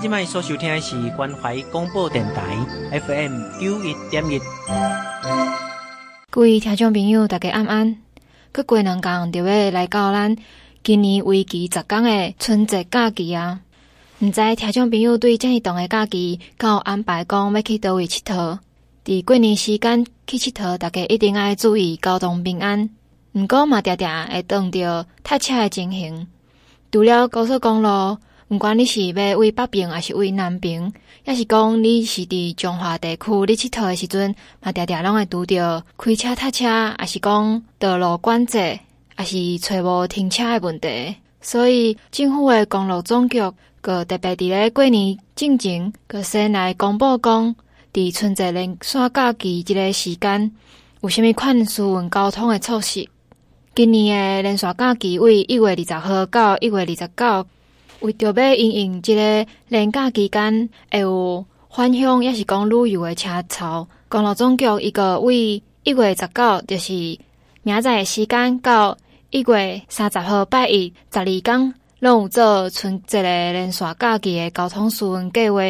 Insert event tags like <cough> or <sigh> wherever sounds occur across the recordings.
今麦所收听的是关怀广播电台 FM 九一点一。各位听众朋友，大家安安。阁过两天就要来到咱今年为期十天的春节假期啊！毋知听众朋友对这一段的假期，有安排讲要去叨位佚佗？伫过年时间去佚佗，大家一定要注意交通平安。毋过嘛，常常会撞到塞车的情形。除了高速公路。毋管你是要为北平，还是为南平，抑是讲你是伫中华地区你佚佗的时阵，嘛常常拢会拄着开车塞车，还是讲道路管制，还是找无停车的问题。所以政府的公路总局，阁特别伫咧过年进前，阁先来公布讲，伫春节连续假期即个时间，有甚物款疏运交通的措施。今年的连续假期为一月二十号到一月二十九。为着要因应即个连假期间会有返乡，也是讲旅游的车潮，公路总局伊个为一月十九，就是明仔载时间到一月三十号拜一十二天，拢有做春节个连续假期的交通疏运计划。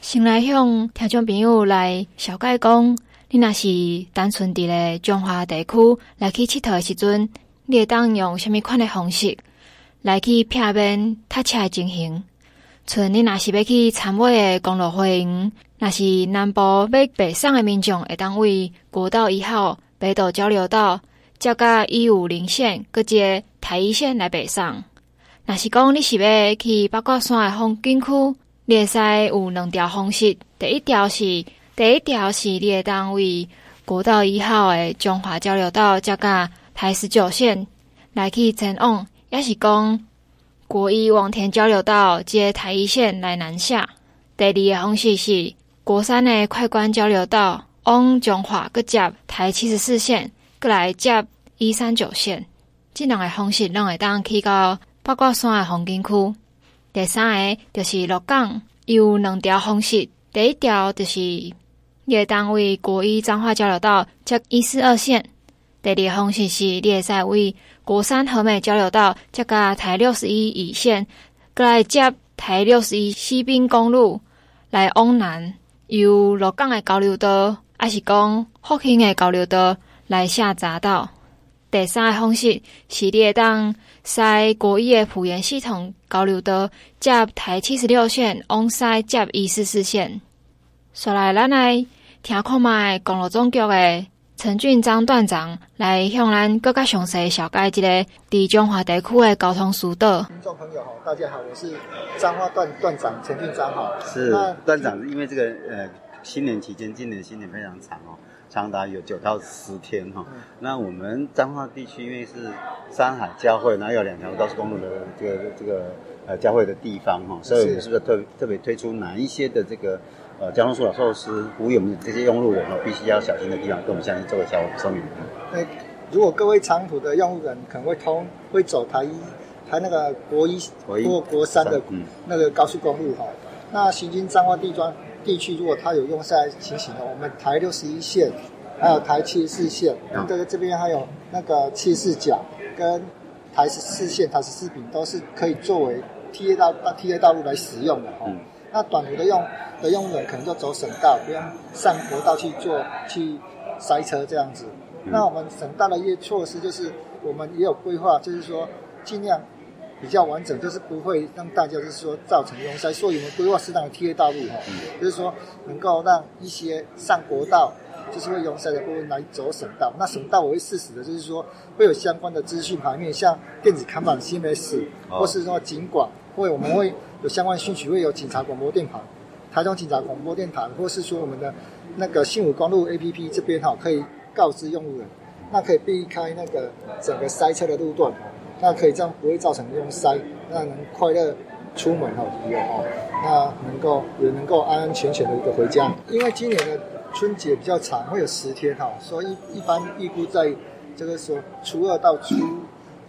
先来向听众朋友来小解讲，你若是单纯伫咧中华地区来去佚佗的时阵，你会当用虾米款的方式？来去避免塞车的情形。像你若是要去参尾的公路花园，若是南部要北上的民众，会当为国道一号北斗交流道接甲一五零线，阁接台一线来北上。若是讲你是要去八卦山的风景区，你会使有两条方式。第一条是第一条是你会当为国道一号的中华交流道接甲台十九线来去前往。也是讲国一望田交流道接台一线来南下。第二个方式是国三的快关交流道往中华阁接台七十四线，阁来接一三九线。这两个方式拢会当去到八卦山的风景区。第三个就是鹿港，有两条方式。第一条就是你会当为国一彰化交流道接一四二线。第二个方式是你会使为国山和美交流道接甲台六十一乙线，过来接台六十一西滨公路来往南，由鹿港的交流道，还是讲复兴的交流道来下匝道。第三个方式是你会当使国一的埔盐系统交流道接台七十六线，往西接一四四线。说来，咱来听看卖公路总局的。陈俊章段长来向咱更加详细小解一个伫中华地区的交通疏导。听众朋友好，大家好，我是彰化段段长陈俊章哈。是段长，因为这个呃新年期间，今年新年非常长哦，长达有九到十天哈。嗯、那我们彰化地区因为是山海交汇，然后有两条高速公路的这个这个呃交汇的地方哈，所以我们是不是特特别推出哪一些的这个？呃，交通疏导措施，呼吁我们这些用路人哦，必须要小心的地方，跟我们相信做个小说明。哎，如果各位长途的用路人可能会通会走台一，台那个国一、国一或国三的那个高速公路哈，嗯、那行经彰化地庄地区，如果他有用塞情形的，我们台六十一线，还有台七十四线，这个、嗯、这边还有那个七四角跟台十四线、台十四丙都是可以作为 T A 道、T A 道路来使用的哈。嗯那短途的用的用人可能就走省道，不用上国道去做去塞车这样子。嗯、那我们省道的一些措施就是，我们也有规划，就是说尽量比较完整，就是不会让大家就是说造成拥塞，所以我们规划适当的贴道路哈，嗯、就是说能够让一些上国道就是会拥塞的部分来走省道。那省道我会适时的，就是说会有相关的资讯牌面，像电子看板 CMS，或是说警管，会我们会。有相关讯息，会有警察广播电台、台中警察广播电台，或是说我们的那个信武公路 APP 这边哈，可以告知用路人，那可以避开那个整个塞车的路段，那可以这样不会造成拥塞，那能快乐出门哈，旅游哈，那能够也能够安安全全的一个回家。因为今年的春节比较长，会有十天哈，所以一般预估在这个说初二到初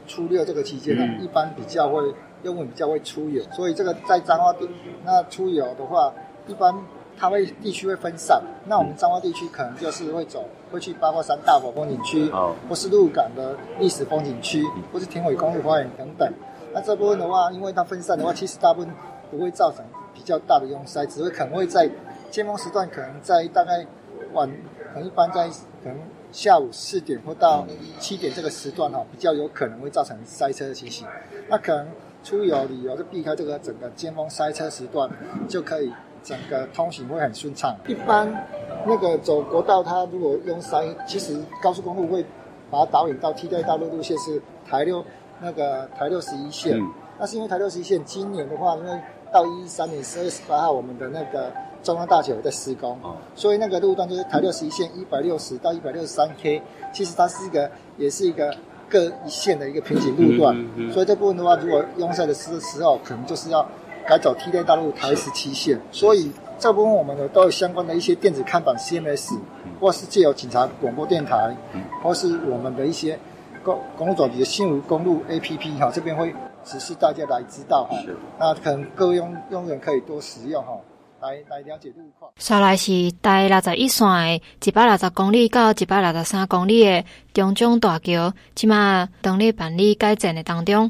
初六这个期间呢，一般比较会。用户比较会出游，所以这个在彰化地那出游的话，一般它会地区会分散。那我们彰化地区可能就是会走，会去八卦山大佛风景区，哦，或是鹿港的历史风景区，或是田尾公路花园等等。那这部分的话，因为它分散的话，其实大部分不会造成比较大的拥塞，只会可能会在尖峰时段，可能在大概晚，可能一般在可能下午四点或到七点这个时段哈，比较有可能会造成塞车的情形。那可能出游旅游就避开这个整个尖峰塞车时段，就可以整个通行会很顺畅。一般那个走国道，它如果用塞，其实高速公路会把它导引到替代道路路线是台六那个台六十一线。嗯那是因为台六十一线今年的话，因为到一三年十二月十八号，我们的那个中央大桥在施工，哦、所以那个路段就是台六十一线一百六十到一百六十三 K，其实它是一个也是一个各一线的一个瓶颈路段，嗯嗯嗯、所以这部分的话，如果用塞的时时候，可能就是要改走替代大陆台十七线，所以这部分我们呢都有相关的一些电子看板 CMS，或是借由警察广播电台，或是我们的一些公公路总局的新闻公路 APP 哈，这边会。指示大家来知道哈，是。那可能各位用用人可以多使用哈，来来了解路况。再来是台六十一线的一百六十公里到一百六十三公里的中江大桥，即马当咧办理改建的当中，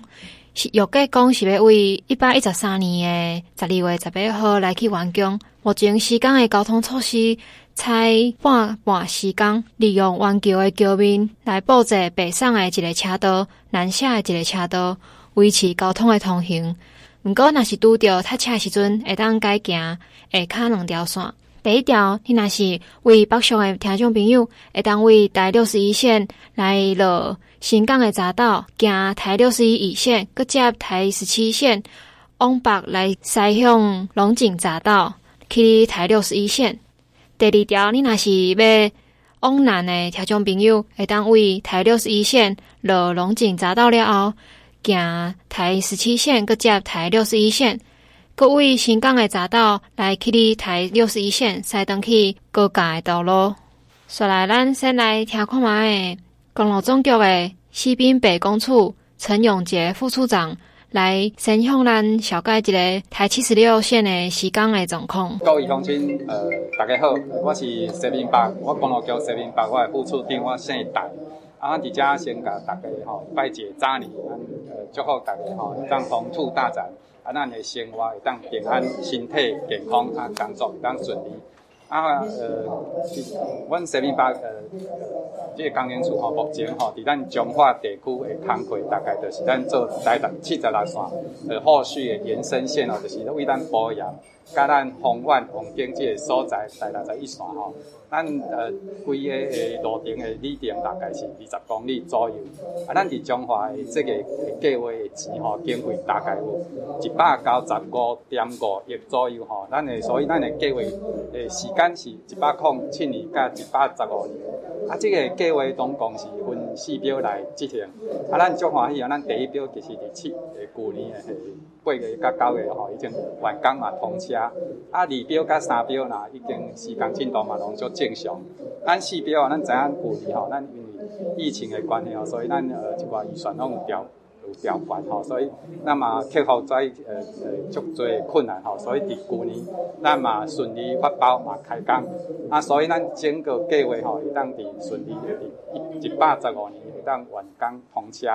是预计讲是要为一百一十三年的十二月十八号来去完工。目前施工的交通措施采半半时间，利用湾桥的桥面来布置北上的一个车道，南下的一个车道。维持交通的通行，毋过若是拄着塞车时阵，会当改行下骹两条线。第一条，你若是为北上的听众朋友，会当为台六十一线来落新港的匝道，行台六十一二线，搁接台十七线往北来驶向龙井匝道，去台六十一线。第二条，你若是要往南的听众朋友，会当为台六十一线落龙井匝道了后。行台十七线，搁接台六十一线，各位新港的匝道来去哩台六十一线，驶登去高架的道路。说来，咱先来听看觅公路总局的西滨北工处陈永杰副处长来先向咱小解一个台七十六线的施工的状况。各位乡亲，呃，大家好，我是西滨北，我公路局西滨北，我的副处长，我姓陈。啊，伫遮先甲大家吼拜一个早年，呃祝福大家吼，当鸿兔大展，啊，咱的生活会当平安、身体健康，啊，工作会当顺利。啊，呃，阮西滨北呃，这个工研处吼，目前吼伫咱彰化地区的工课，大概就是咱做台六七十六线，呃，后续的延伸线哦，就是为咱保养。甲咱宏远宏经这个所在，台六十一线吼，咱呃规个诶路程诶里程大概是二十公里左右。啊，咱伫中华诶即个计划诶钱吼，经费大概有一百九十五点五亿左右吼。咱诶所以咱诶计划诶时间是一百零七年甲一百十五年。啊，即个计划总共是分四标来执行。啊，咱足欢喜啊，咱第一标就是第七诶旧年诶八月甲九月吼，已经完工嘛通车。啊，二标甲三标呐，已经施工进度嘛拢足正常。咱四标啊，咱知影旧年吼，咱因为疫情的关系吼，所以咱呃一寡预算拢有调有调悬吼，所以咱嘛克服在呃呃足侪困难吼，所以伫旧年咱嘛顺利发包嘛开工。啊，所以咱整个计划吼，会当伫顺利伫一一百十五年会当完工通车。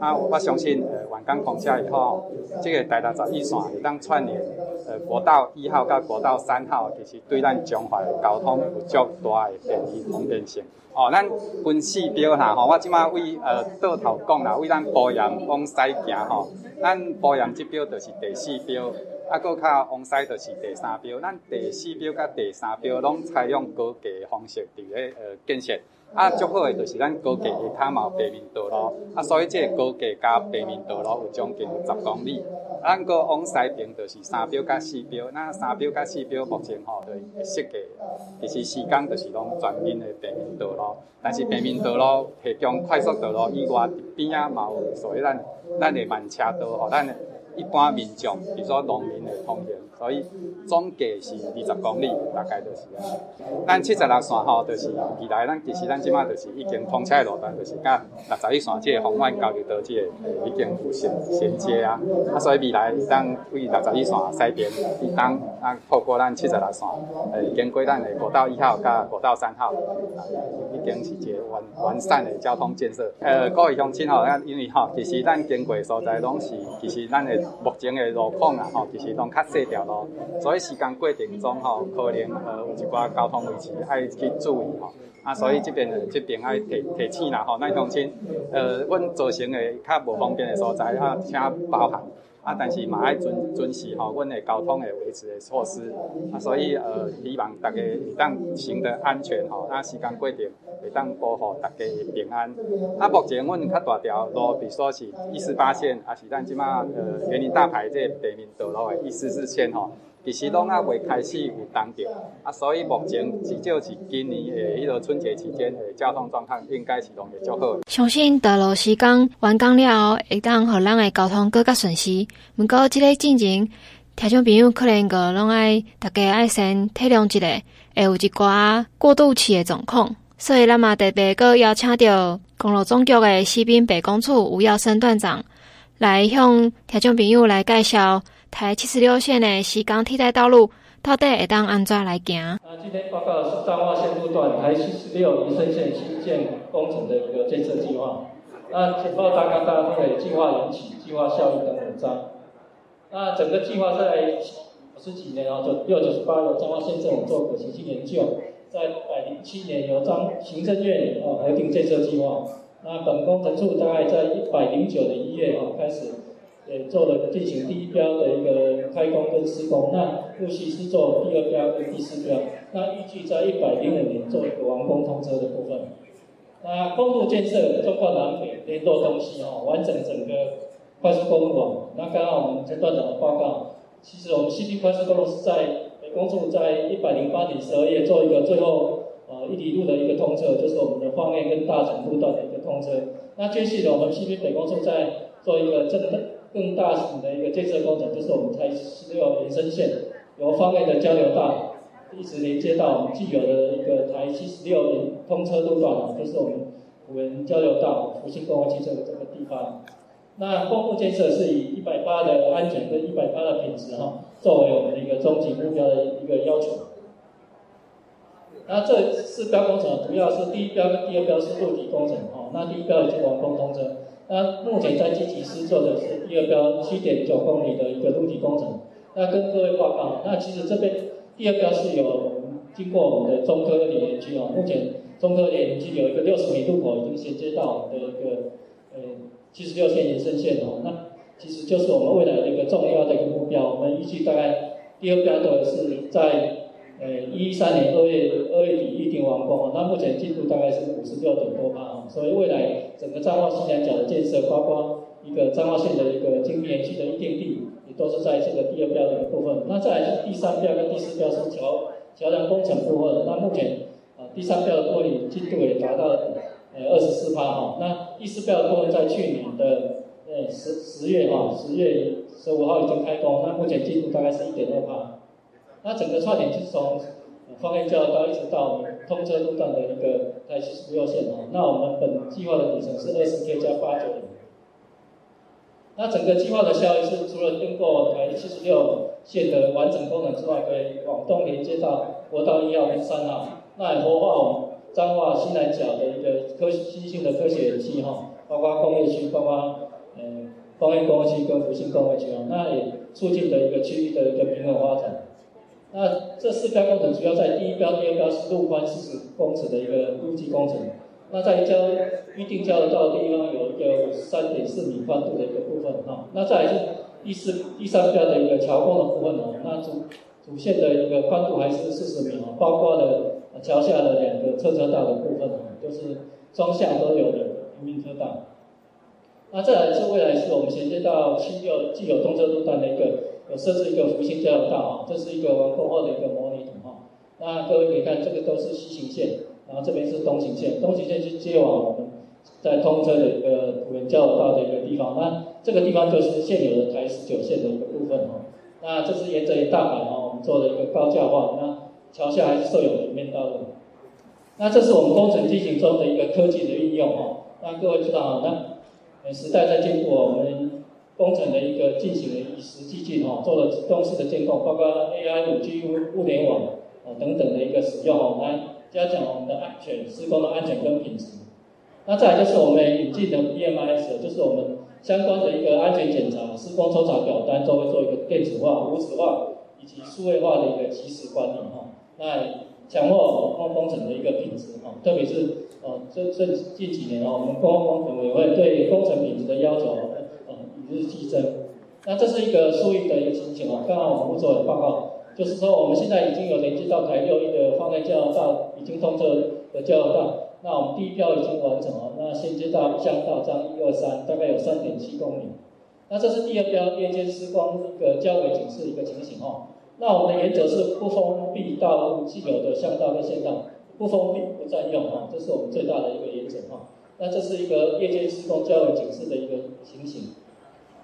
啊，我相信呃完工通车以后，这个台六十一线会当串联。呃，国道一号到国道三号，其实对咱彰化的交通有较大的便利方便性。哦，咱分四标啦，吼，我即马为呃倒头讲啦，为咱保养往西行吼，咱保养这标就是第四标，啊，搁较往西就是第三标。咱第四标甲第三标拢采用高架方式伫咧呃建设。啊，足好诶，就是咱高架下骹嘛有地面道路，啊，所以这个高架加地面道路有将近十公里。咱个往西边就是三标甲四标，那三标甲四标目前吼对设计，其实施工就是拢全面诶平面道路，但是平面道路提供快速道路以外，边啊嘛有所以咱咱诶慢车道吼，咱一般民众，比如说农民诶通行。所以总计是二十公里，大概就是啊。咱七十六线吼，就是未来咱其实咱即马就是已经通车的路段，就是甲六十一线即个丰苑交流道即个已经有衔衔接啊。啊，所以未来咱为六十一线西边，伊当啊透过咱七十六线，诶经过咱的国道一号甲国道三号，啊已经是一个完完善的交通建设。呃，各位乡亲吼，因为吼，其实咱经过所在拢是其实咱的目前的路况啊，吼，其实拢较细条所以时间过程中吼，可能呃有一寡交通问题爱去注意吼。啊，所以这边的这边爱提提醒啦吼，那乡亲，呃，阮造成的较无方便的所在啊，请包涵。啊，但是嘛爱遵遵守吼，阮的交通的维持的措施。啊，所以呃，希望大家会当行得安全吼，啊，时间过定会当保护大家平安。啊，目前阮较大条路，比如说是一四八线，啊是咱即马呃园林大排这北面道路的一四四线吼。其实拢还未开始有动到，啊，所以目前至少是今年诶，迄个春节期间诶交通状况应该是拢会较好。相信道路施工完工了后，会当互咱诶交通更加顺遂。毋过即个进程，听众朋友可能个拢爱大家爱先体谅一下，会有一寡过渡期诶状况。所以咱嘛特别个邀请到公路总局诶西滨北工处吴耀生段长来向听众朋友来介绍。台七十六线的西港替代道路到底会当安怎来行？啊，今天报告的是彰化线路段台七十六民生线新建工程的一个建设计划。那简报大纲大家分为计划缘起、计划效益等文章。那整个计划在十几年啊，就六九十八由彰化县政府做可行性研究，在一百零七年由彰行政院啊核定建设计划。那本工程处大概在一百零九年一月啊开始。也做了进行第一标的一个开工跟施工，那陆续是做第二标跟第四标，那预计在一百零五年做一个完工通车的部分。那公路建设纵贯南北联络东西哈，完整整个快速公路网。那刚刚我们陈段长的报告，其实我们西滨快速公路是在北公路在一百零八年十二月做一个最后呃一里路的一个通车，就是我们的沪内跟大整路段的一个通车。那接续的我们西滨北公路在做一个正的。更大型的一个建设工程，就是我们台十六延伸线，由方内的交流道一直连接到我们既有的一个台七十六连通车路段，就是我们辅仁交流道、福兴公会汽车的这个地方。那公路建设是以一百八的安全跟一百八的品质哈，作为我们的一个终极目标的一个要求。那这四标工程主要是第一标跟第二标是陆基工程哈，那第一标已经完工通车。那目前在积极施作的是第二标七点九公里的一个陆基工程。那跟各位报告，那其实这边第二标是有经过我们的中科林园区哦。目前中科林园区有一个六十米路口已经衔接到我们的一个呃七十六线延伸线哦。那其实就是我们未来的一个重要的一个目标。我们预计大概第二标的是在。呃，一三年二月二月底预定完工，那目前进度大概是五十六点多吧，所以未来整个彰化新南角的建设，包括一个彰化线的一个精密园区的预定地，也都是在这个第二标的一部分。那再来就是第三标跟第四标是桥桥梁工程部分，那目前啊第三标的部分进度也达到呃二十四趴哈，那第四标的部分在去年的呃十十月哈十月十五号已经开工，那目前进度大概是一点二趴。那整个串点就是从沪内交流道一直到我们通车路段的一个台七十六线哦。那我们本计划的里程是二十 K 加八九零。那整个计划的效益是，除了经过台七十六线的完整功能之外，可以往东连接到国道一号跟三号，那也活化我们彰化新南角的一个科新兴的科学园区哈，包括工业区，包括嗯工业工业区跟复兴工业区啊，那也促进的一个区域的一个平衡发展。那这四标工程主要在第一标、第二标是路宽四十公尺的一个路基工程。那在交预定交流道的地方有一个三点四米宽度的一个部分哈。那再来是第四、第三标的一个桥工的部分哦。那主主线的一个宽度还是四十米哦，包括了桥下的两个侧车道的部分哦，就是双向都有的平面车道。那再来是未来是我们衔接到新旧既有通车路段的一个。有设置一个福兴交流道啊，这是一个完工后的一个模拟图哈。那各位可以看，这个都是西行线，然后这边是东行线，东行线是接往我们在通车的一个辅仁交流道的一个地方。那这个地方就是现有的台十九线的一个部分哈。那这是沿着一大板哦，我们做了一个高架化。那桥下还是设有平面道路。那这是我们工程进行中的一个科技的运用哈。那各位知道哈，那时代在进步，我们。工程的一个进行的与时俱进哈，做了自动式的监控，包括 AI、五 G、物联网哦等等的一个使用哦，来加强我们的安全施工的安全跟品质。那再来就是我们引进的 BMS，就是我们相关的一个安全检查、施工抽查表单都会做一个电子化、无纸化以及数位化的一个及时管理哈。那强化工工程的一个品质哈，特别是呃这这近几年哦，我们工工程委员会对工程品质的要求日俱增。那这是一个数据的一个情形哦，刚刚我们吴总也报告，就是说我们现在已经有连接到台六一的放电交流道已经通车的交流道。那我们第一标已经完成了，那衔接到乡道章一二三，大概有三点七公里。那这是第二标夜间施工一个交维警示一个情形哦。那我们的原则是不封闭道路既有的巷道跟线道，不封闭不占用哈，这是我们最大的一个原则哈。那这是一个夜间施工交维警示的一个情形。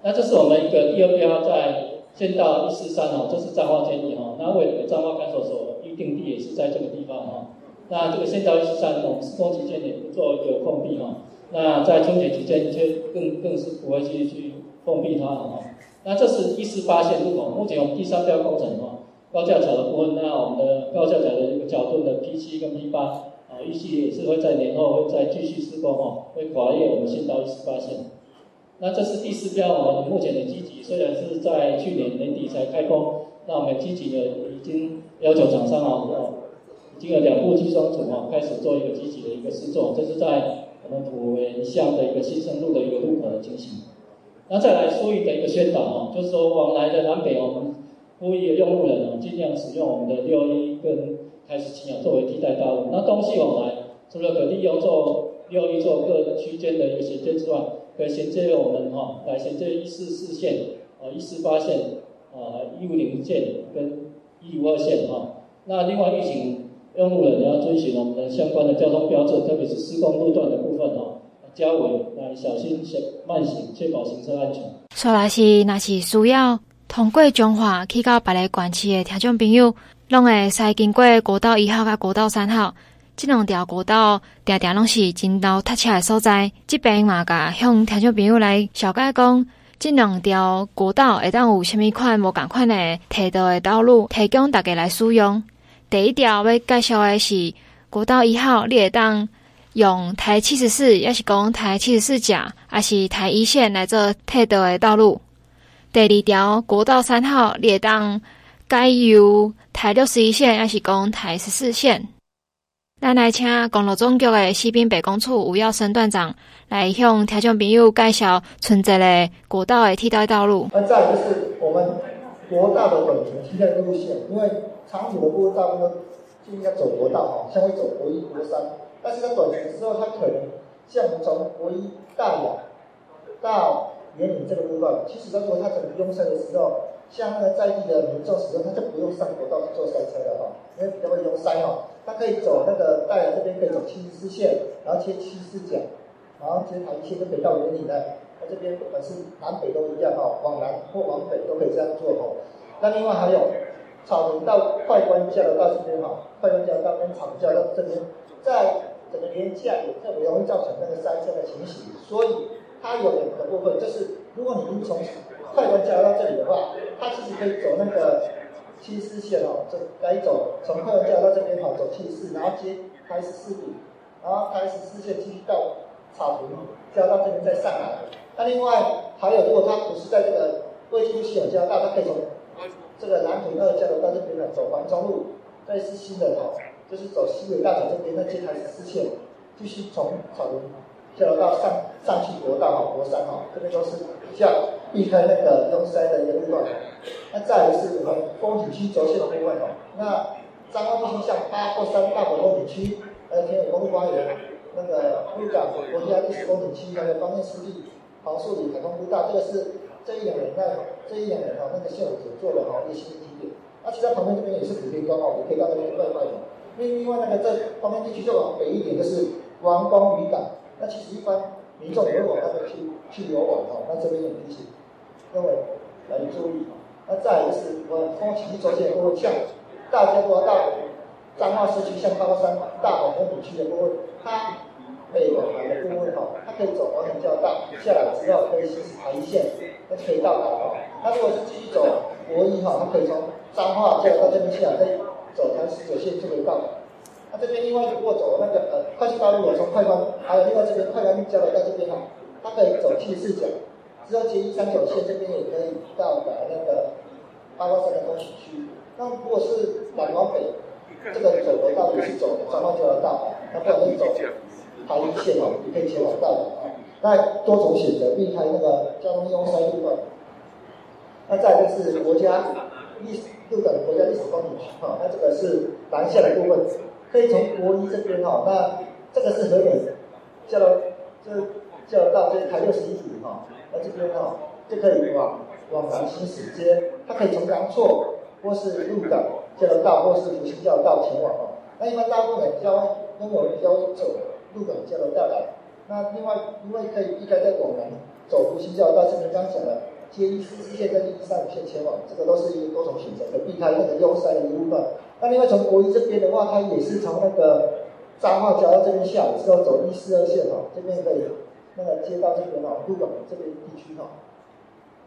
那这是我们一个第二标在先道一四三哦，这是彰化建议哈。那未来彰化看守所预定地也是在这个地方哈。那这个先道一四三，我们施工期间也不做一个封闭哈。那在春节期间就更更是不会去去封闭它哈。那这是一四八线路口，目前我们第三标工程哈，高架桥的部分，那我们的高架桥的一个桥墩的 P 七跟 P 八啊，预计也是会在年后会再继续施工哈，会跨越我们线道一四八线。那这是第四标，我们目前的积极，虽然是在去年年底才开工，那我们积极的已经要求厂商啊。已经有两部机装组啊，开始做一个积极的一个试作，这是在我们浦园乡的一个新生路的一个路口的情形。那再来疏运的一个宣导啊，就是说往来的南北，我们呼吁用路人啊，尽量使用我们的六一跟台十七啊作为替代道路。那东西往来，除了可利用做六一做各区间的一个衔接之外，可以衔接我们哈来衔接一四四线啊、一四八线啊、一五零线跟一五二线哈。那另外预警。用路人要遵循我们的相关的交通标志，特别是施工路段的部分哈，交维来小心行慢行，确保行车安全。说来是，那是需要通过彰化去到别个县市的听众朋友，拢会使经过国道一号甲国道三号，这两条国道常常拢是真多塞车的所在。这边嘛，甲向听众朋友来小解讲，这两条国道会当有虾米款无共款的替代的道路，提供大家来使用。第一条要介绍的是国道一号，你会当用台七十四，也是讲台七十四甲，抑是台一线来做替代的道路。第二条国道三号，你会当改由台六十一线，也是讲台十四线。咱来请公路总局的西滨北工处吴耀生段长来向听众朋友介绍存在的国道的替代道路。那再就是我们国道的短程替代路线，因为长途的部分大部分就应该走国道哈，像会走国一、国三，但是在短程的时候，它可能像我们从国一大雅到员林这个路段，其实如果它整个拥塞的时候，像那个在地的民众使用，他就不用上国道去做塞车了哈，因为比较会拥塞哈，它可以走那个大雅这边可以走七十四线，然后切七十四甲，然后接台一线就可以到员林了。它这边不管是南北都一样哈，往南或往北都可以这样做哈。那另外还有。草屯到快关交流道这边哈，快关交流道跟草屯交流道这边，在整个连接也特别容易造成那个塞车的情形，所以它有两个部分，就是如果你已经从快关交流道这里的话，它其实可以走那个七四线哦，这该走从快关交流道这边哈走七四，然后接开十四线，然后开十四线继续到草屯交流道这边再上来。那另外还有，如果他不是在这个未经系统交道，他可以从这个南屯二交流到这边的，走环中路，这是新的哦，就是走西尾大桥这边，那接台十四线，继续从草屯交流到上上去国道哈，国三哈，这边都是比较避开那个拥塞的一个路段。那再来是我们风景区轴线的部分哦，那彰化地区像八或三大国风景区，还有田尾公路花园，那个鹿港国家历史风景区，还有方面湿地、黄树林、海丰步道，这个是。这一两年，那这一两年哈，那个县府做的哈一些新的景点。那其他旁边这边也是可以高哦，你可以到那边拜拜的。另另外那个这旁边地区就往北一点，就是王功渔港。那其实一般民众也会往那边去去游玩哈。那这边也提醒各位来注意。那再来就是我风景区周线部分，像大家都要到彰化市区，像高山大宝风景区的部位，它。北往南的部位哈，它可以走完很较大，下来之后可以行驶台线，那就可以到达哈。那如果是继续走国一哈，它可以从彰化下来到这边下来，再走台十九线就可以到达那这边另外如果走那个呃快速道路，从快关，还有另外这边快关交流道这边哈，它可以走七十四甲，之后捷一三九线这边也可以到达那个八卦山的东西区。那如果是南往北，这个走的道也是走彰化交流道，那不然就走台一线哦，也可以前往到的。那多种选择，避开那个交通拥塞路段。那再一个是国家历史鹿港国家历史风景区哈，那这个是南下的部分，可以从国一这边哈，那这个是河源交流，这交流道就是台六十一里哈，那这边哈就可以往往南行驶街，它可以从阳朔或是鹿港交流道或是福兴交流道前往哈。那一般大部分交因为我们比较走鹿港交流道来，那另外因为可以避开再往南走福兴交流道这边刚讲了。接一四支线跟一三五线前往，这个都是一个多种选择，可避开那个拥塞的一部分。那另外从国一这边的话，它也是从那个彰化交到这边下来之后走一四二线哦，这边可以那个接到这边哦，鹿港这边地区哦。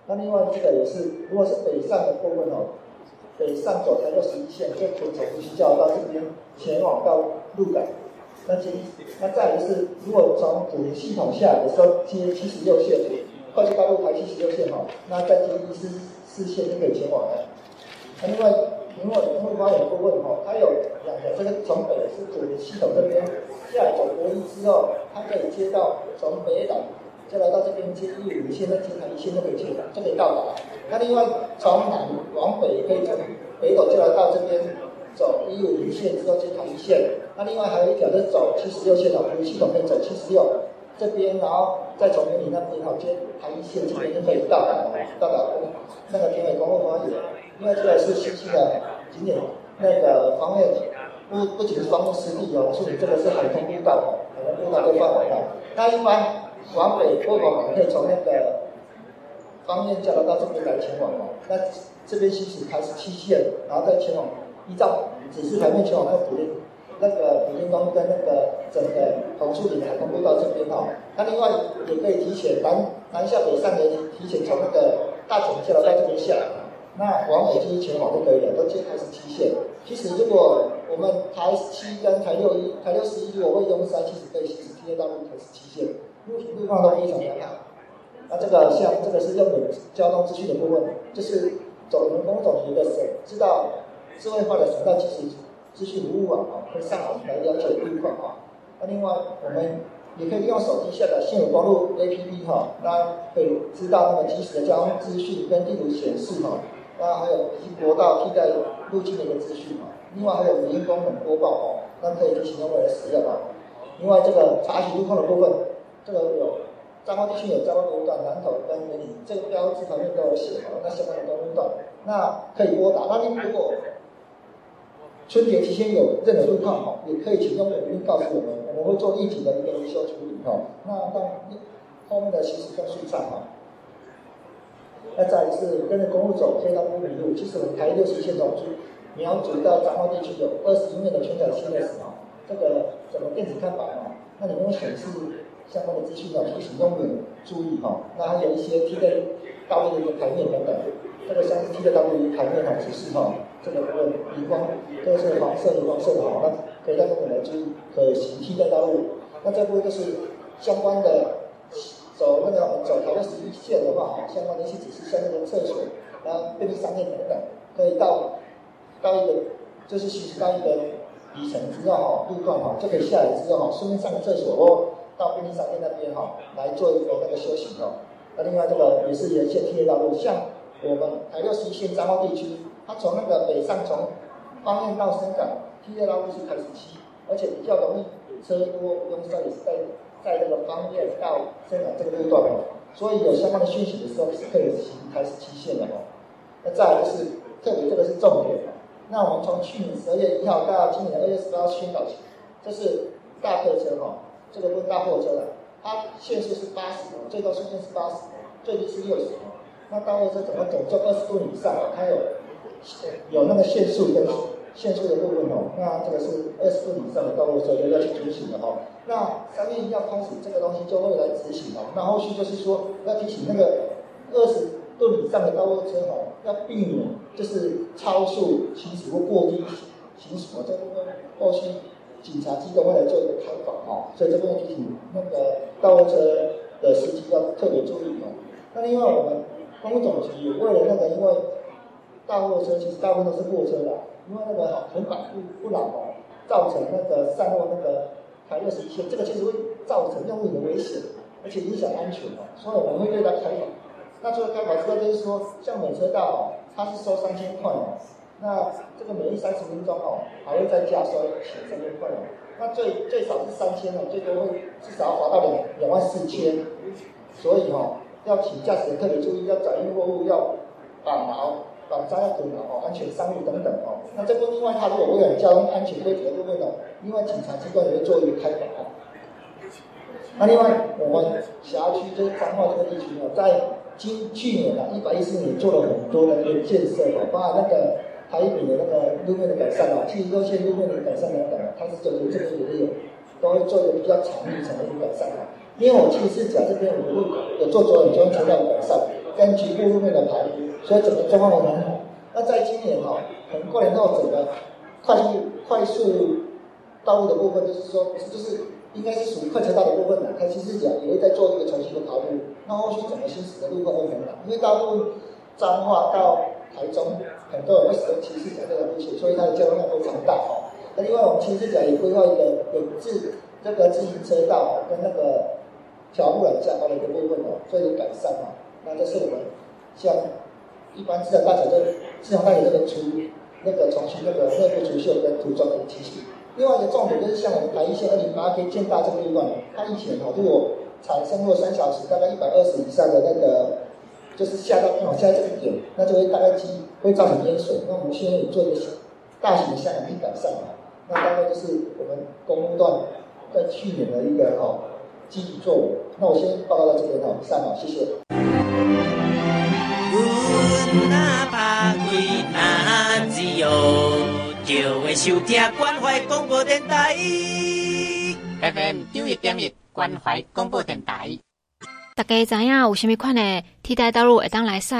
那另外这个也是，如果是北上的部分哦，北上走台六十一线，就可以从福兴交到这边前往到鹿港。那接那再一个是，如果从主营系统下来的时候接七十六线。快速道路台七十六线哈，那再接一四四线就可以前往了。那另外，因为因为花园部分哈，它有两个，这个从北是主系统这边下来走国一之后，它可以接到从北岛，再来到这边接一五线，再接台一线就可以接到，就可以到达。那另外从南往北可以从北斗就来到这边走一五线之后接台一线。那另外还有一条是走七十六线的，主系统可以走七十六。这边，然后再从云林那边好接台一线这边就可以到达，到达那个田尾公路花园。因为这个是新兴的景点，那个方面不不仅是方面湿地哦，是你这个是海通步道哦，海通步道都范围的。那一般往北或往南可以从那个方面交流道这边来前往哦。那这边行驶开始七线，然后再前往依照指示牌面前往那个土地。那个普天宫跟那个整个红树林海通步道这边哈，那另外也可以提前南南下北上的提前从那个大井交流道这边下来，那往北继续前往就可以了，都接台十七线。其实如果我们台七跟台六一、台六十一如果未拥塞，其实可以行驶替代道路台十七线，路路况都非常良好。那这个像这个是用的交通资讯的部分，就是走人工总局的省知道智慧化的省道其实。资讯服务网啊，会上网来了解路况啊。那另外，我们也可以用手机下载现有光路 APP 哈，那可以知道那个及时的交通资讯跟地图显示哈。那还有以及国道替代路径的一个资讯嘛。另外还有语音功能播报哦，那可以提醒用户来使用啊。另外这个查询路况的部分，这个有彰化地区有彰化路段、南投跟云林，这个标志旁边都有写好，那相关的公路段，那可以拨打。那你如果春节期间有任何路况哈，也可以请用语音告诉我们，我们会做应急的一个维修处理哈。那让后面的行驶更顺畅哈。那再一次跟着公路走，可以到不迷路。其实我们台六十一线中，苗竹到彰化地区有二十一面的全彩 CMS 哈，这个整个电子看板哈，那里面会显示相关的资讯要提醒用户注意哈。那还有一些替代道路的一个台面等等，这个像是替代道路的台面哈指示哈。这个部分荧光都是黄色、荧光色的哈，那可以让我们来注意可行替代道路。那这部分就是相关的走那个走台六十一线的话，相关的一些指示，像那个厕所、然后便利商店等等，可以到到一个就是行驶到一个里程之后哈，路段哈，就可以下来之后哈，顺便上个厕所哦到便利商店那边哈，来做一个那个休息哦。那另外这个也是沿线替代道路，像我们台六十一线彰化地区。它从那个北上从方面到深港，替代道路是台十七，而且比较容易车多拥塞，也是在在这个方面到深港这个路段哦，所以有相关的讯息的时候是可以行台十七线的哦。那再来就是特别这个是重点哦。那我们从去年十二月一号到今年二月十八号宣导期，这是大客车哦，这个不是大货车了，它限速是八十哦，最高速限是八十，最低是六十哦。那大货车怎么总重二十吨以上啊？它有。有那个限速跟限速的部分哦，那这个是二十吨以上的道路车要去执行的哈。那三月一号开始，这个东西就会来执行哦。那后续就是说要提醒那个二十吨以上的道路车哦，要避免就是超速行驶或过低行驶哦。这部分后续警察机构会来做一个开放哦，所以这边提醒那个道路车的司机要特别注意哦。那另外我们公总局为了那个，因为大货车其实大部分都是货车啦，因为那个横板不不牢哦，造成那个散落那个台六十一线，这个其实会造成用路的危险，而且影响安全哦，所以我们会对它开罚。那除了开罚之外，就是说像美车道哦，它是收三千块哦，那这个每一三十分钟哦，还会再加收钱三千块哦。那最最少是三千哦，最多会至少要罚到两两万四千，所以哈，要请驾驶人特别注意，要转运货物要绑锚、绑扎要捆锚哦，安全上路等等哦。那这部另外，他如果为了交通安全规则的部分呢，另外警察机关也会做一个开罚哦。那另外，我们辖区就是彰化这个地区哦，在今去年啊，一百一十年做了很多的一个建设哦，把那个。台一笔的那个路面的改善啊，其实都线路面的改善等等，它是走由这边也有，都会做一个比较长一层的一个改善啊。因为我其实是讲这边我们路有做左转交通车道的改善，跟局部路面的排，所以整个状况都很好。那在今年哈，可能过年之后整个快速快速道路的部分，就是说就是应该是属于快车道的部分的，开其实讲也会在做一个重新的考虑。那后续整个行驶的路况会很好，因为大部分彰化到台中很多人会使用骑士甲这个路线，所以它的交通量非常大哦。那另外我们骑士甲也规划一个有自这个自行车道跟那个条路来架高的一个部分哦，做一个改善哦。那这是我们像一般自动大小的自动大小这个除那个重新那个内部除锈跟涂装的机器。另外一个重点就是像我们台一线二零八 K 建大这个地方，它以前哦，如果产生过三小时大概一百二十以上的那个。就是下到刚好下在这个点，那就会大概积会造成淹水。那我们现在也做一个大型的下水改善嘛，那大概就是我们公路段在去年的一个哈积极作为。那我先报告到这边哈，上好，谢谢。FM 九一点一关怀广播电台。大家知影有啥物款的替代道路会当来使？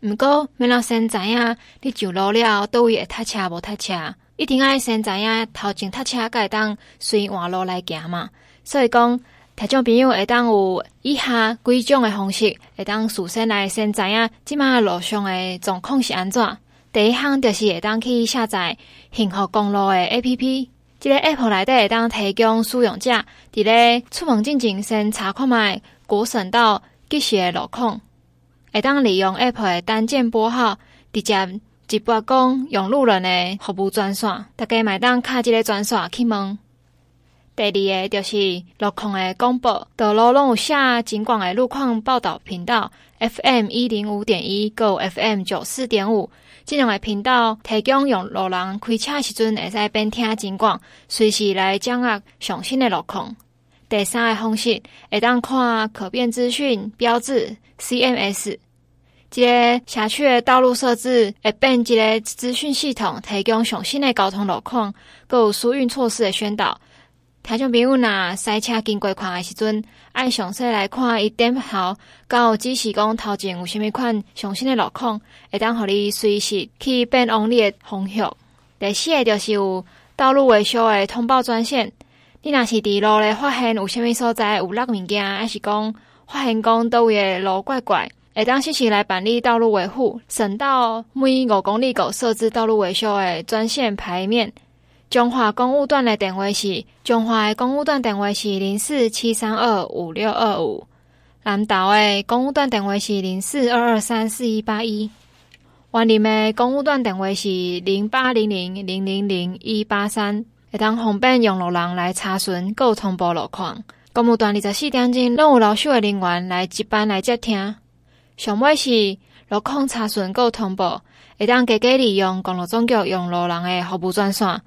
毋过，免老先知影你上路了，倒位会塞车无塞车，一定爱先知影头前塞车，才会当随换路来行嘛。所以讲，听众朋友会当有以下几种的方式，会当事先来先知影即马路上的状况是安怎。第一项就是会当去下载幸福公路的 APP，即个 App 内底会当提供使用者伫咧出门进前先查看觅。国省道即时的路况，会当利用 App 的单键拨号，直接直拨讲用路人的服务专线，大家买当卡即个专线去问。第二个就是路况的广播，道路拢有写警广的路况报道频道，FM 一零五点一，Go FM 九四点五，这两个频道提供用路人开车时阵会使边听警广，随时来掌握上新的路况。第三个方式，会当看可变资讯标志 CMS，这个社区的道路设置会变一个资讯系统，提供上新的交通路况，各有疏运措施的宣导。听众朋友若塞车经过看的时阵，爱详细来看伊点头，到指示讲头前有虾米款上新的路况，会当互你随时去变往你的方向。第四个就是有道路维修的通报专线。你若是伫路咧发现有啥物所在有落物件，还是讲发现讲倒位诶路怪怪，会当适时来办理道路维护。省道每五公里有设置道路维修的专线牌面。中华公务段的电话是中华的公务段电话是零四七三二五六二五，南投的公务段电话是零四二二三四一八一，员林的公务段电话是零八零零零零零一八三。会当方便用路人来查询，各通报路况。公务段二十四点钟，拢有留守的人员来值班来接听。上尾是路况查询，各通报。会当加加利用公路总局用路人的服务专线：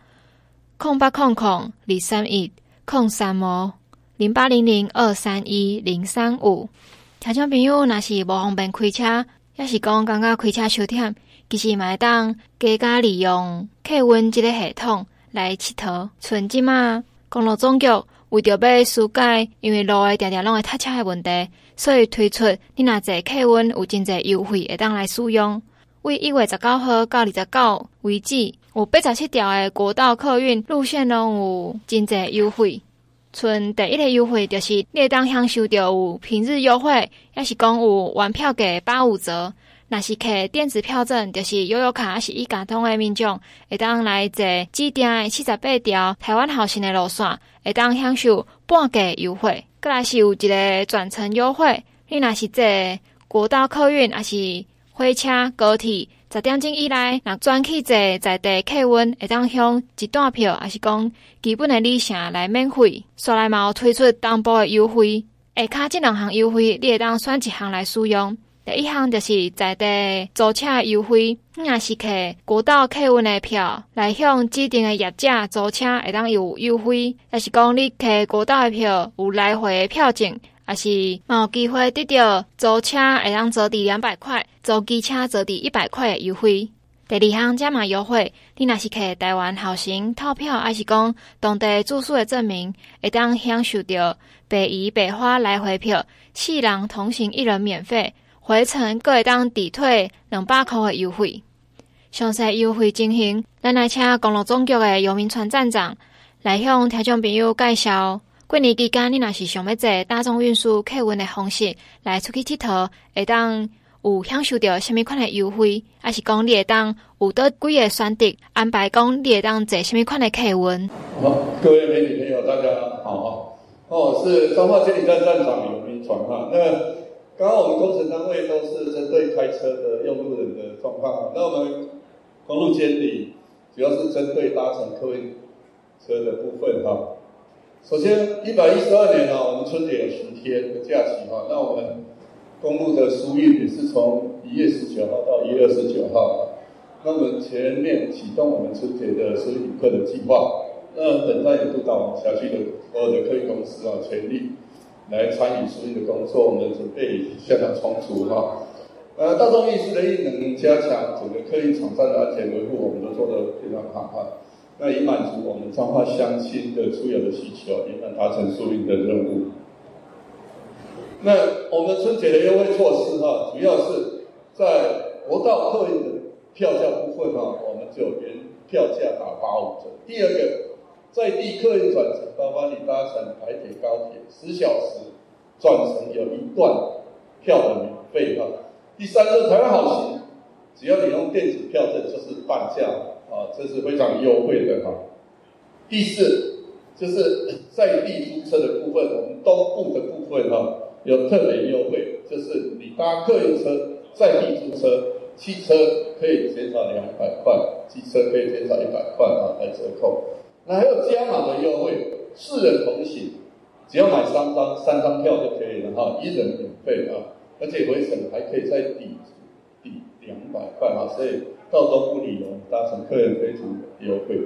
空八空空二三一空三五零八零零二三一零三五。听众朋友，若是无方便开车，也是讲感觉开车伤忝，其实嘛会当加加利用客运这个系统。来佚佗，像即马公路总局为着要纾解，因为路诶常常拢会塞车诶问题，所以推出你若坐客运有真侪优惠，会当来使用。为一月十九号到二十九为止，有八十七条诶国道客运路线拢有真侪优惠。剩第一个优惠就是你当享受到有平日优惠，也是讲有原票价八五折。若是摕电子票证，就是悠游卡，还是一卡通的民众，会当来坐指定的七十八条台湾好行的路线，会当享受半价优惠。阁来是有一个转乘优惠，你若是坐国道客运，还是火车、高铁，十点钟以内，若转去坐在地客运，会当享一段票，还是讲基本的里程来免费。刷来嘛有推出东部的优惠，下卡这两项优惠，你会当选一项来使用。第一项就是在地租车优惠，你若是客国道客运的票来向指定的业者租车，会当有优惠。也是讲你客国道的票有来回的票证，也是嘛有机会得到租车会当折抵两百块，租机车折抵一百块的优惠。第二项加码优惠，你若是去台湾好行套票，还是讲当地住宿的证明，会当享受到北宜北花来回票，四人同行一人免费。回程各会当抵退两百块的优惠，详细优惠情形，咱来请公路总局的游铭传站长来向听众朋友介绍。过年期间，你若是想要坐大众运输客运的方式来出去佚佗，会当有享受到什么款的优惠？还是讲你会当有多几个选择安排？讲你会当坐什么款的客运？好，各位美女朋友，大家好，哦，是彰化监理站站长游铭传哈，那。刚刚我们工程单位都是针对开车的用路人的状况，那我们公路监理主要是针对搭乘客运车的部分哈。首先，一百一十二年啊，我们春节有十天的假期哈，那我们公路的疏运也是从一月十九号到一月二十九号，那我们全面启动我们春节的疏运旅客的计划，那本站也督导我们辖区的所有的客运公司啊，全力。来参与疏运的工作，我们准备相当充足哈。呃，大众运输的运能加强整个客运场站的安全维护，我们都做得非常好哈。那以满足我们彰化乡亲的出游的需求，也能达成疏运的任务。那我们春节的优惠措施哈，主要是在国道客运的票价部分哈，我们就原票价打八五折。第二个。在地客运转乘，包括你搭乘台铁、高铁十小时转乘，有一段票的免费哈。第三个，台湾好行，只要你用电子票证，就是半价啊，这是非常优惠的哈。第四，就是在地租车的部分，我们东部的部分哈有特别优惠，就是你搭客运车在地租车，汽车可以减少两百块，汽车可以减少一百块啊来折扣。那还有加码的优惠，四人同行，只要买三张三张票就可以了哈，一人免费啊，而且回程还可以再抵抵两百块啊，所以到东部旅游搭乘客人非常优惠。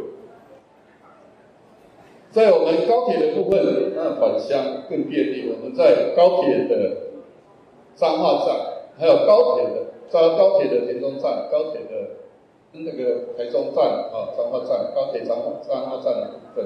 在我们高铁的部分，那返乡更便利，我们在高铁的彰化站，还有高铁的在高铁的田中站，高铁的。那个台中站啊，彰化站，高铁彰化彰化站的部分，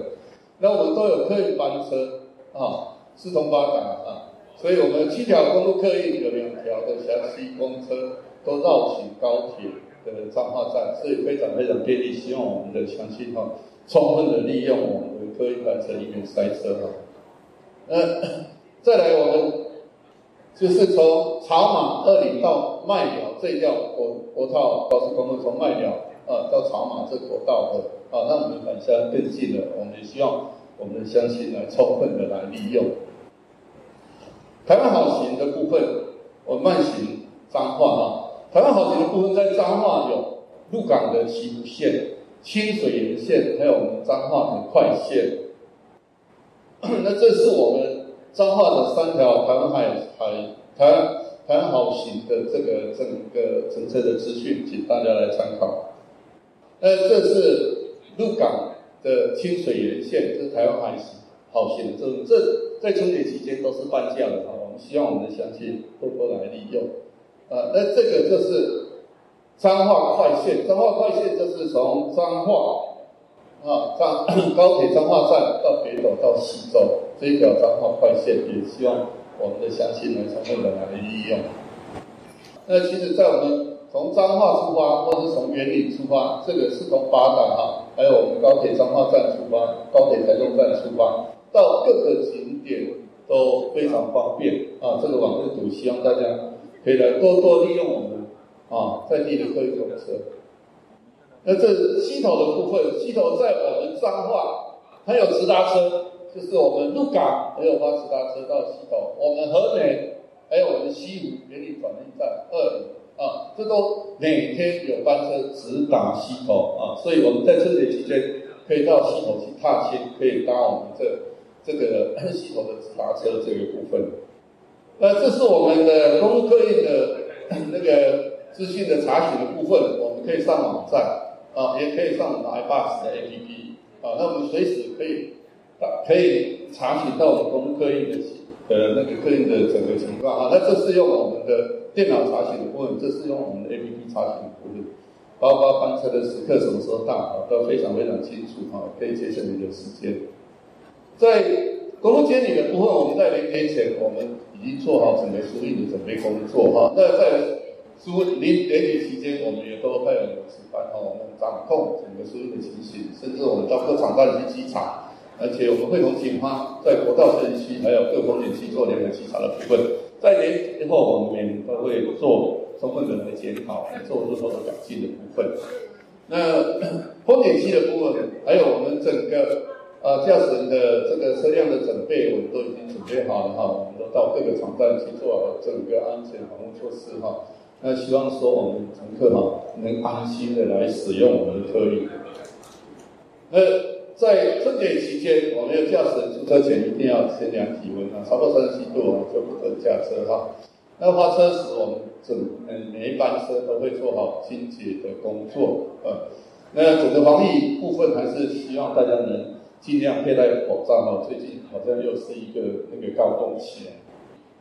那我们都有客运班车啊，四通八达啊，所以我们七条公路客运有两条的辖区公车都绕行高铁的彰化站，所以非常非常便利。希望我们的乡亲哈，充分的利用我们的客运班车，以免塞车哈。呃，<coughs> 再来我们。就是从草马二里到麦寮这条国国道高速公路，从麦寮啊到草马这国道的啊，那我们返乡更近了。我们也希望我们的乡亲来充分的来利用。台湾好行的部分，我慢行彰化啊。台湾好行的部分在彰化有鹿港的七股线、清水沿线，还有我们彰化的快线。<coughs> 那这是我们。彰化的三条台湾海海台湾台湾好行的这个整个乘车的资讯，请大家来参考。呃，这是鹿港的清水沿线，这是台湾海行好行，这这在春节期间都是半价的哈。我们希望我们的乡亲多多来利用。啊，那这个就是彰化快线，彰化快线就是从彰化啊彰 <coughs> 高铁彰化站到北斗到溪州。这一条彰化快线，也希望我们的乡亲能充分的来利用。那其实，在我们从彰化出发，或是从员林出发，这个是从八达哈，还有我们高铁彰化站出发，高铁台中站出发，到各个景点都非常方便啊。这个网络图希望大家可以来多多利用我们啊在地的客运公车。那这西头的部分，西头在我们彰化，还有直达车，就是我们鹿港还有发直达车到西头，我们和美还有我们西湖员林转运站二里啊，这都每天有班车直达西头啊，所以我们在春节期间。可以到西头去踏青，可以搭我们这这个 <coughs> 溪头的直达车这个部分。那这是我们的公路客运的 <coughs> 那个资讯的查询的部分，我们可以上网站啊，也可以上我们 iBus 的 APP 啊，那我们随时可以可以查询到我们公路客运的呃那个客运的整个情况啊。那这是用我们的电脑查询的部分，这是用我们的 APP 查询的部分。包括班车的时刻什么时候到啊，都非常非常清楚哈，可以节省你的时间。在公路监理的部分，我们在零年前我们已经做好整个疏运的准备工作哈。那在疏零年底期间，我们也都派人值班哈，我们掌控整个疏运的情形，甚至我们到各场站去稽查，而且我们会同警方在国道分区还有各风景区做联合稽查的部分。在年以后，我们每年都会做。充分的来检讨，来做日后的改进的部分。那风景区的部分，还有我们整个啊驾驶人的这个车辆的准备，我们都已经准备好了哈。我们都到各个场站去做好整个安全防护措施哈。那希望说我们乘客哈能安心的来使用我们的客运。那在春节期间，我们的驾驶人出车前一定要先量体温啊，超过三十七度啊就不准驾车哈。那发车时，我们整每一班车都会做好清洁的工作，呃，那整个防疫部分还是希望大家能尽量佩戴口罩哈。最近好像又是一个那个高峰期。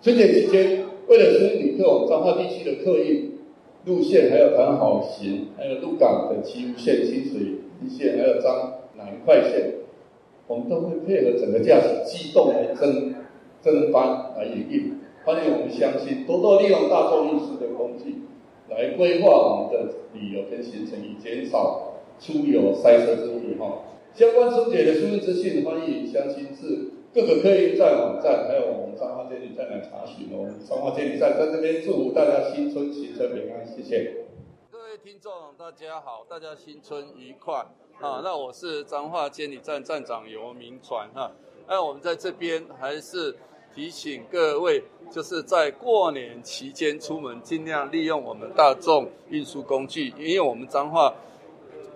春节期间，为了吸引旅客，我们彰化地区的客运路线，还有台好行，还有鹿港的旗湖线、清水线，还有彰南快线，我们都会配合整个驾驶机动来增增班来营运。欢迎我们乡亲多多利用大众运输的工具来规划我们的旅游跟行程，以减少出游塞车之误哈。相关春节的疏运资讯，欢迎乡亲至各个客运站网站，还有我们彰化监理站来查询哦。我们彰化监理站在这边祝福大家新春行车平安，谢谢。各位听众，大家好，大家新春愉快啊！那我是彰化监理站站长游明传哈。那我们在这边还是。提醒各位，就是在过年期间出门，尽量利用我们大众运输工具，因为我们彰化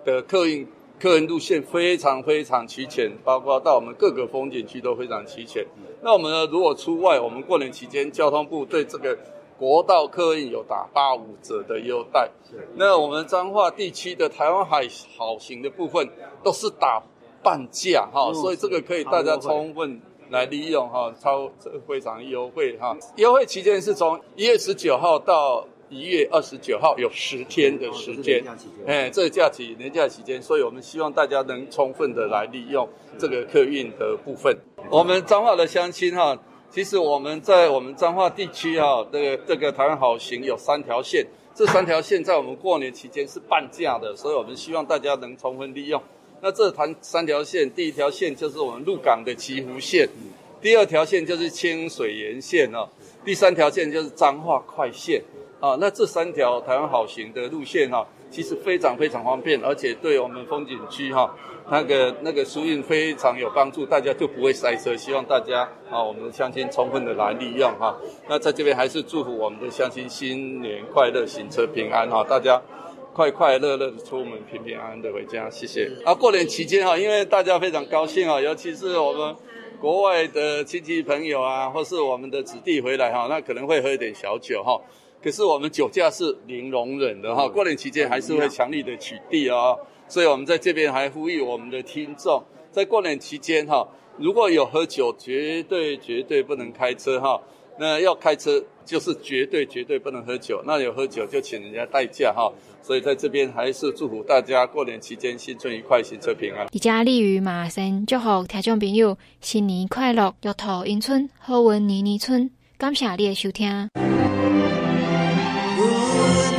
的客运客运路线非常非常齐全，包括到我们各个风景区都非常齐全。那我们呢，如果出外，我们过年期间交通部对这个国道客运有打八五折的优待。那我们彰化地区的台湾海好行的部分都是打半价哈，所以这个可以大家充分。来利用哈，超非常优惠哈，优惠期间是从一月十九号到一月二十九号，有十天的时间。哎，这个假期年假期间，所以我们希望大家能充分的来利用这个客运的部分。我们彰化的乡亲哈，其实我们在我们彰化地区哈，这个这个台湾好行有三条线，这三条线在我们过年期间是半价的，所以我们希望大家能充分利用。那这谈三条线，第一条线就是我们鹿港的旗湖线，第二条线就是清水沿线哦，第三条线就是彰化快线啊。那这三条台湾好行的路线哈，其实非常非常方便，而且对我们风景区哈那个那个疏运非常有帮助，大家就不会塞车。希望大家啊，我们的乡亲充分的来利用哈。那在这边还是祝福我们的乡亲新年快乐，行车平安哈，大家。快快乐乐的出门，平平安安的回家，谢谢。啊，过年期间哈，因为大家非常高兴啊，尤其是我们国外的亲戚朋友啊，或是我们的子弟回来哈，那可能会喝一点小酒哈。可是我们酒驾是零容忍的哈，过年期间还是会强力的取缔哦。所以我们在这边还呼吁我们的听众，在过年期间哈，如果有喝酒，绝对绝对不能开车哈。那要开车就是绝对绝对不能喝酒，那有喝酒就请人家代驾哈。所以在这边还是祝福大家过年期间新春愉快，行车平安。李佳丽与马生祝福听众朋友新年快乐，玉兔迎春，好运年年春。感谢你的收听。